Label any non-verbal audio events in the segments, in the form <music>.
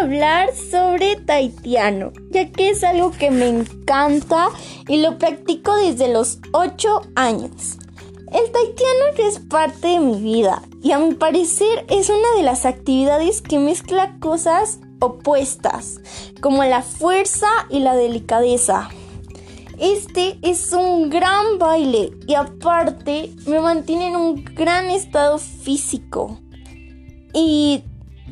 hablar sobre taitiano, ya que es algo que me encanta y lo practico desde los 8 años. El taitiano es parte de mi vida y a mi parecer es una de las actividades que mezcla cosas opuestas, como la fuerza y la delicadeza. Este es un gran baile y aparte me mantiene en un gran estado físico. Y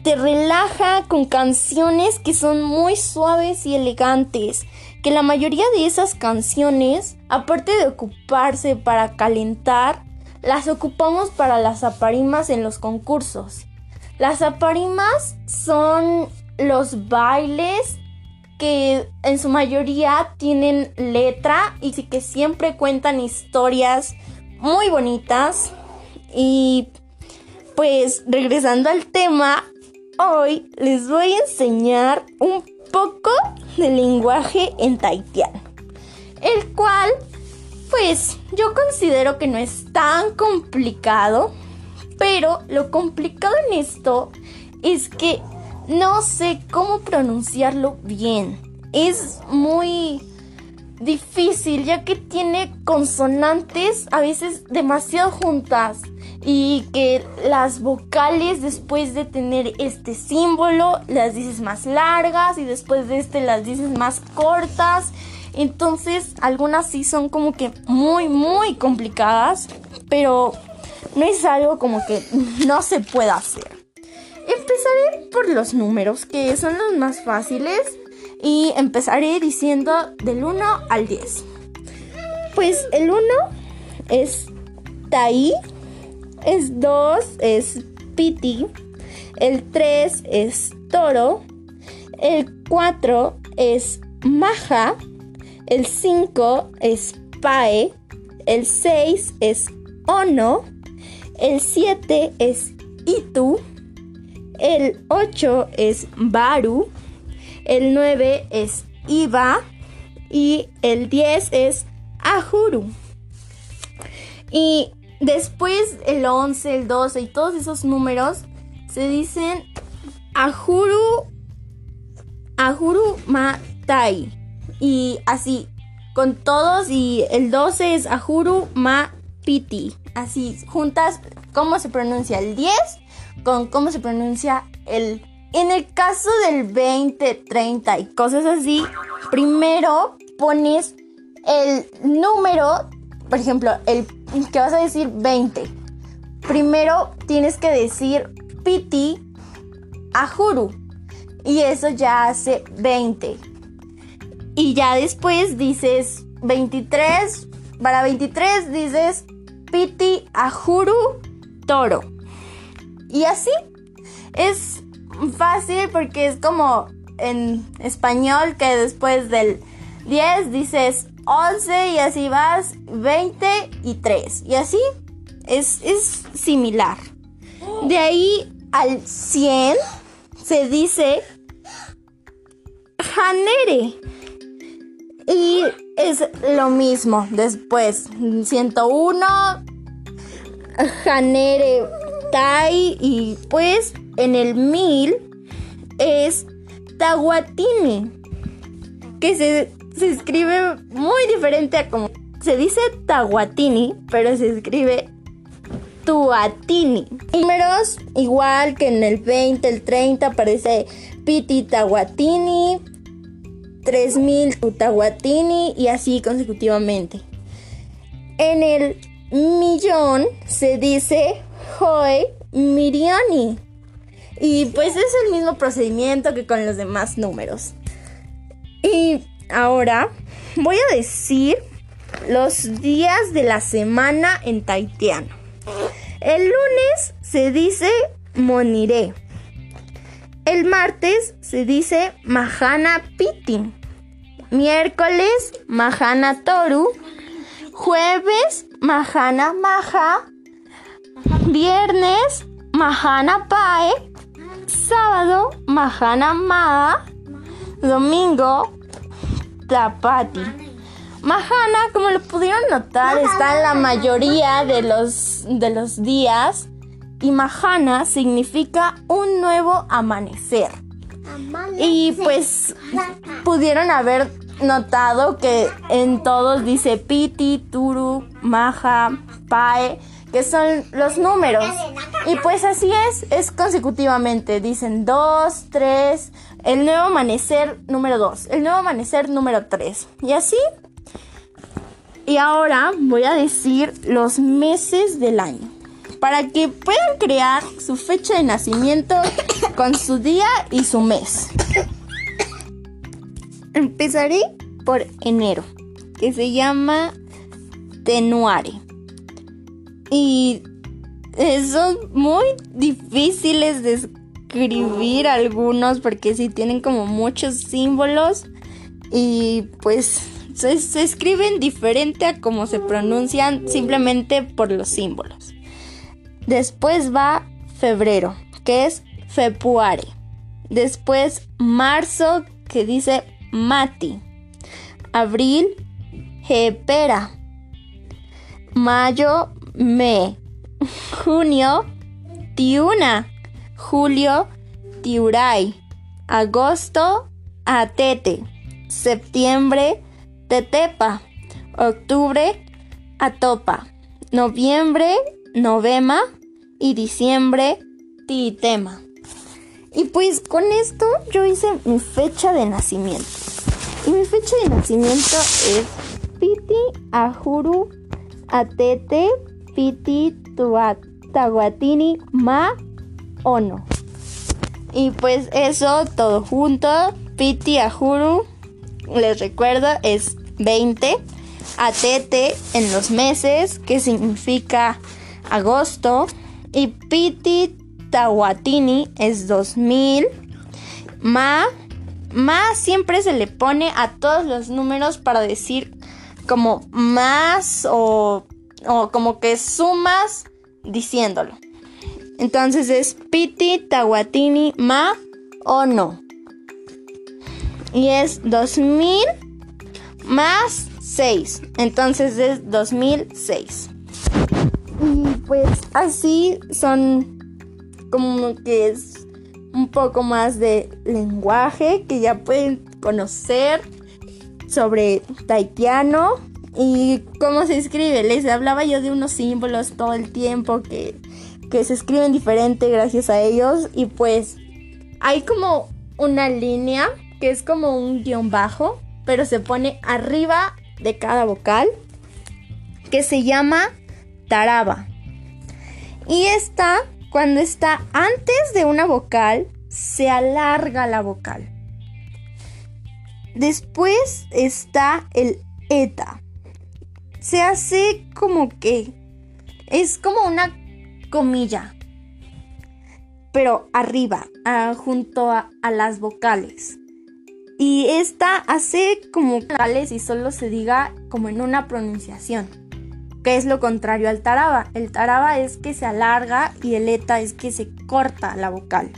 te relaja con canciones que son muy suaves y elegantes, que la mayoría de esas canciones, aparte de ocuparse para calentar, las ocupamos para las aparimas en los concursos. Las aparimas son los bailes que en su mayoría tienen letra y que siempre cuentan historias muy bonitas. Y pues regresando al tema, Hoy les voy a enseñar un poco de lenguaje en taitiano, el cual pues yo considero que no es tan complicado, pero lo complicado en esto es que no sé cómo pronunciarlo bien. Es muy difícil ya que tiene consonantes a veces demasiado juntas y que las vocales después de tener este símbolo las dices más largas y después de este las dices más cortas. Entonces algunas sí son como que muy muy complicadas, pero no es algo como que no se pueda hacer. Empezaré por los números que son los más fáciles y empezaré diciendo del 1 al 10. Pues el 1 es Tai, es 2 es Piti, el 3 es Toro, el 4 es Maja, el 5 es Pae, el 6 es Ono, el 7 es Itu, el 8 es Baru, el 9 es Iba y el 10 es Ahuru. Y después el 11, el 12 y todos esos números se dicen Ahuru, Ahuru Matai. Y así, con todos y el 12 es Ahuru Ma Piti. Así, juntas, ¿cómo se pronuncia el 10? Con cómo se pronuncia el en el caso del 20, 30 y cosas así, primero pones el número, por ejemplo, el que vas a decir 20. Primero tienes que decir piti ajuru y eso ya hace 20. Y ya después dices 23, para 23 dices piti ajuru toro. Y así es fácil porque es como en español que después del 10 dices 11 y así vas 20 y 3. Y así es, es similar. De ahí al 100 se dice janere. Y es lo mismo después. 101 janere tai y pues en el mil es Tahuatini, que se, escribe muy diferente a como se dice Tahuatini, pero se escribe Tuatini. Números igual que en el 20, el 30 aparece Piti Tahuatini, 3000 Tahuatini y así consecutivamente. En el millón se dice Joe Miriani. Y pues es el mismo procedimiento que con los demás números. Y ahora voy a decir los días de la semana en taitiano. El lunes se dice moniré. El martes se dice mahana piti. Miércoles mahana toru. Jueves mahana maja. Viernes mahana pae sábado Mahana Ma, domingo Tapati. Mahana, como lo pudieron notar, está en la mayoría de los, de los días y Mahana significa un nuevo amanecer. Y pues pudieron haber notado que en todos dice Piti, Turu, Maja, Pae, que son los números. Y pues así es, es consecutivamente. Dicen 2, 3, el nuevo amanecer número 2, el nuevo amanecer número 3. Y así. Y ahora voy a decir los meses del año. Para que puedan crear su fecha de nacimiento con su día y su mes. Empezaré por enero, que se llama Tenuare. Y son muy difíciles de escribir algunos porque sí tienen como muchos símbolos y pues se, se, escriben diferente a como se pronuncian simplemente por los símbolos. Después va febrero, que es Februare. Después marzo, que dice Mati. Abril, Jepera. Mayo, Me. Junio, Tiuna. Julio, Tiuray. Agosto, Atete. Septiembre, Tetepa. Octubre, Atopa. Noviembre, Novema. Y diciembre, Titema. Y pues con esto yo hice mi fecha de nacimiento. Y mi fecha de nacimiento es Piti Ahuru Atete Piti Taguatini Ma Ono. Y pues eso todo junto. Piti Ahuru, les recuerdo, es 20. Atete en los meses, que significa agosto. Y Piti Tahuatini es 2000. Ma, ma siempre se le pone a todos los números para decir como más o, o como que sumas diciéndolo. Entonces es Piti Tahuatini Ma o no. Y es 2000 más 6. Entonces es 2006. Y pues así son como que es un poco más de lenguaje que ya pueden conocer sobre taitiano y cómo se escribe. Les hablaba yo de unos símbolos todo el tiempo que, que se escriben diferente gracias a ellos y pues hay como una línea que es como un guion bajo, pero se pone arriba de cada vocal que se llama taraba. Y esta cuando está antes de una vocal, se alarga la vocal. Después está el eta. Se hace como que es como una comilla, pero arriba, junto a, a, las vocales. Y esta hace como vocales y solo se diga como en una pronunciación que es lo contrario al taraba. El taraba es que se alarga y el eta es que se corta la vocal.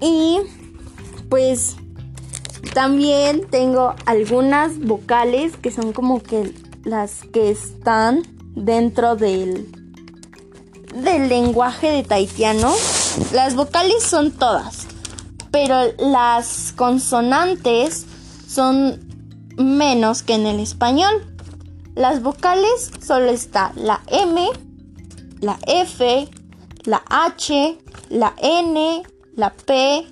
Y pues también tengo algunas vocales que son como que las que están dentro del, del lenguaje de taitiano. Las vocales son todas, pero las consonantes son menos que en el español. Las vocales solo está la M, la F, la H, la N, la P,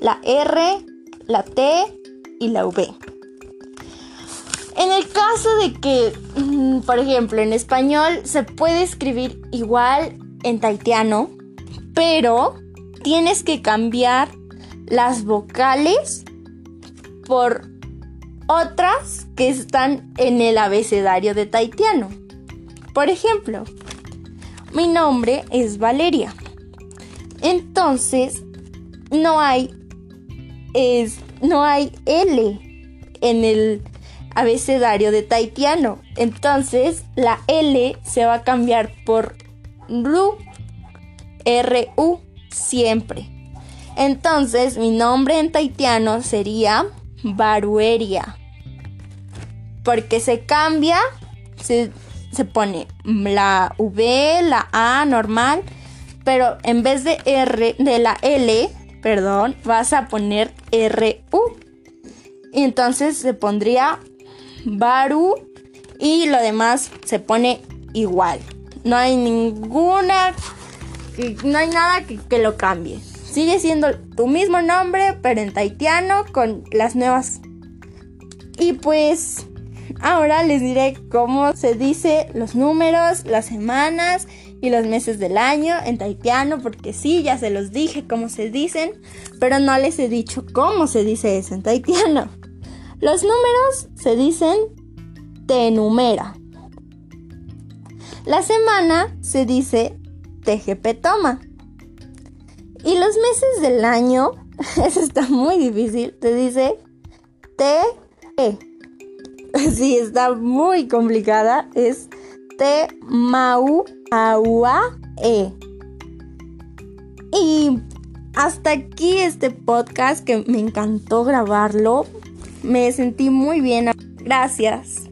la R, la T y la V. En el caso de que, mm, por ejemplo, en español se puede escribir igual en taitiano, pero tienes que cambiar las vocales por otras que están en el abecedario de taitiano. Por ejemplo, mi nombre es Valeria. Entonces, no hay es no hay L en el abecedario de taitiano. Entonces, la L se va a cambiar por RU, R-U, siempre. Entonces, mi nombre en taitiano sería Barueria porque se cambia, se, pone la V, la A normal, pero en vez de R, de la L, perdón, vas a poner RU. Y entonces se pondría Baru y lo demás se pone igual. No hay ninguna, no hay nada que, que lo cambie. Sigue siendo tu mismo nombre, pero en taitiano con las nuevas. Y pues ahora les diré cómo se dice los números, las semanas y los meses del año en taitiano, porque sí, ya se los dije cómo se dicen, pero no les he dicho cómo se dice eso en taitiano. Los números se dicen tenumera. La semana se dice tejepetoma. Y los meses del año, <laughs> eso está muy difícil, se dice te. <laughs> Sí, está muy complicada, es te mau agua e. Y hasta aquí este podcast que me encantó grabarlo. Me sentí muy bien. Gracias.